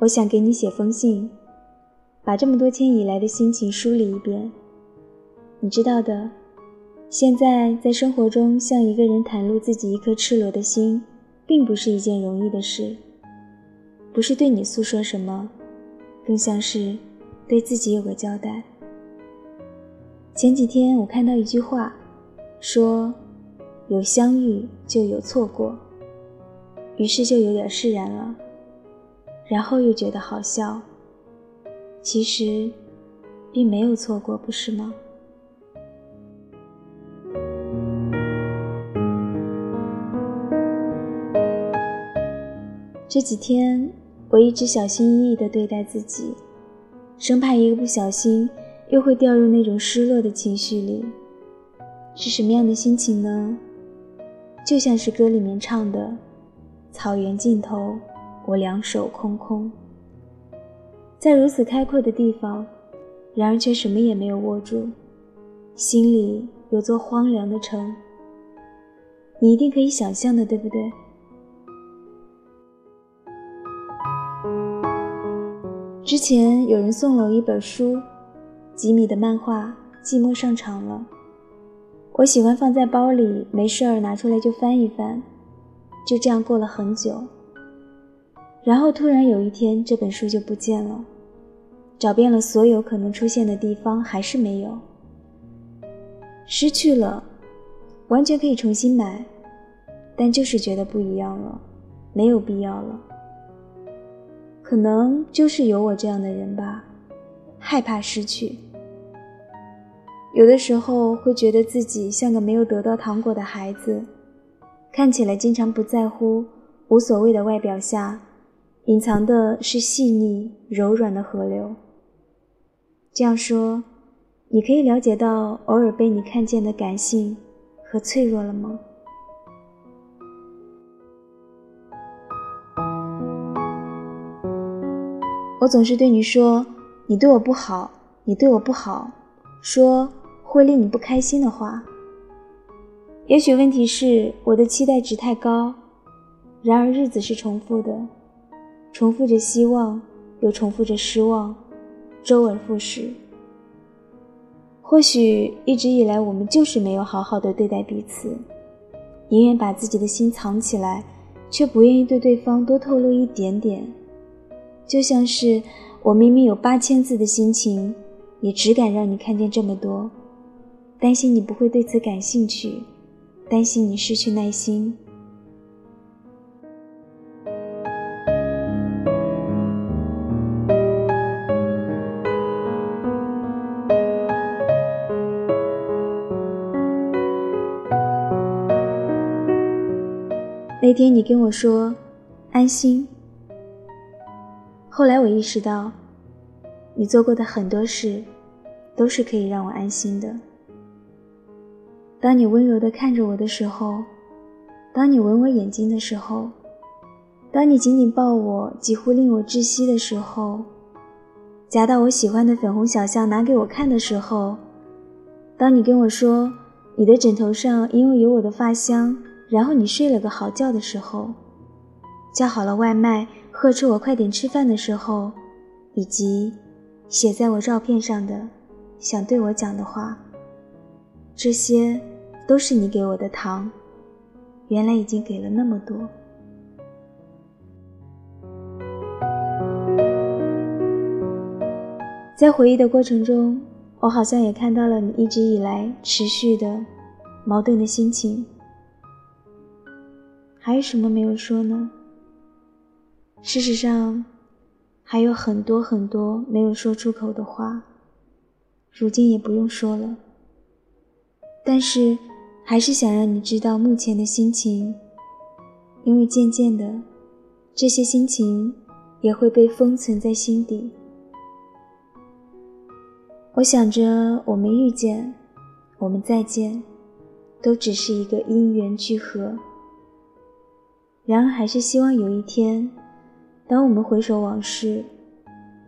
我想给你写封信，把这么多天以来的心情梳理一遍。你知道的，现在在生活中向一个人袒露自己一颗赤裸的心，并不是一件容易的事。不是对你诉说什么，更像是对自己有个交代。前几天我看到一句话，说有相遇就有错过，于是就有点释然了，然后又觉得好笑。其实，并没有错过，不是吗？这几天，我一直小心翼翼地对待自己，生怕一个不小心又会掉入那种失落的情绪里。是什么样的心情呢？就像是歌里面唱的：“草原尽头，我两手空空。”在如此开阔的地方，然而却什么也没有握住，心里有座荒凉的城。你一定可以想象的，对不对？之前有人送了我一本书，吉米的漫画《寂寞上场了》。我喜欢放在包里，没事儿拿出来就翻一翻。就这样过了很久，然后突然有一天，这本书就不见了。找遍了所有可能出现的地方，还是没有。失去了，完全可以重新买，但就是觉得不一样了，没有必要了。可能就是有我这样的人吧，害怕失去。有的时候会觉得自己像个没有得到糖果的孩子，看起来经常不在乎、无所谓的外表下，隐藏的是细腻柔软的河流。这样说，你可以了解到偶尔被你看见的感性和脆弱了吗？我总是对你说，你对我不好，你对我不好，说会令你不开心的话。也许问题是我的期待值太高，然而日子是重复的，重复着希望，又重复着失望，周而复始。或许一直以来我们就是没有好好的对待彼此，宁愿把自己的心藏起来，却不愿意对对方多透露一点点。就像是我明明有八千字的心情，也只敢让你看见这么多，担心你不会对此感兴趣，担心你失去耐心。那天你跟我说，安心。后来我意识到，你做过的很多事，都是可以让我安心的。当你温柔地看着我的时候，当你吻我眼睛的时候，当你紧紧抱我，几乎令我窒息的时候，夹到我喜欢的粉红小象拿给我看的时候，当你跟我说你的枕头上因为有我的发香，然后你睡了个好觉的时候，叫好了外卖。呵斥我快点吃饭的时候，以及写在我照片上的想对我讲的话，这些都是你给我的糖。原来已经给了那么多。在回忆的过程中，我好像也看到了你一直以来持续的矛盾的心情。还有什么没有说呢？事实上，还有很多很多没有说出口的话，如今也不用说了。但是，还是想让你知道目前的心情，因为渐渐的，这些心情也会被封存在心底。我想着，我们遇见，我们再见，都只是一个因缘聚合。然而，还是希望有一天。当我们回首往事，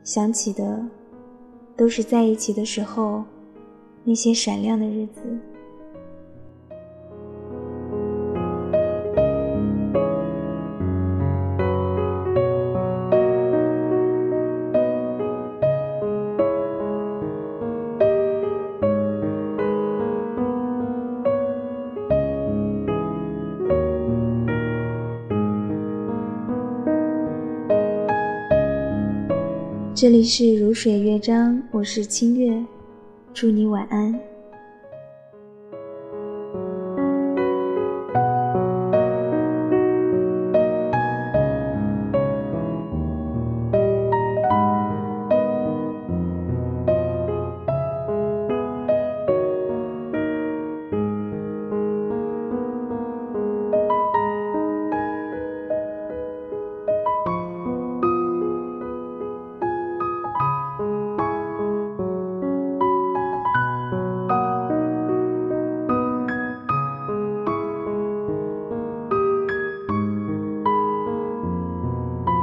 想起的都是在一起的时候那些闪亮的日子。这里是如水乐章，我是清月，祝你晚安。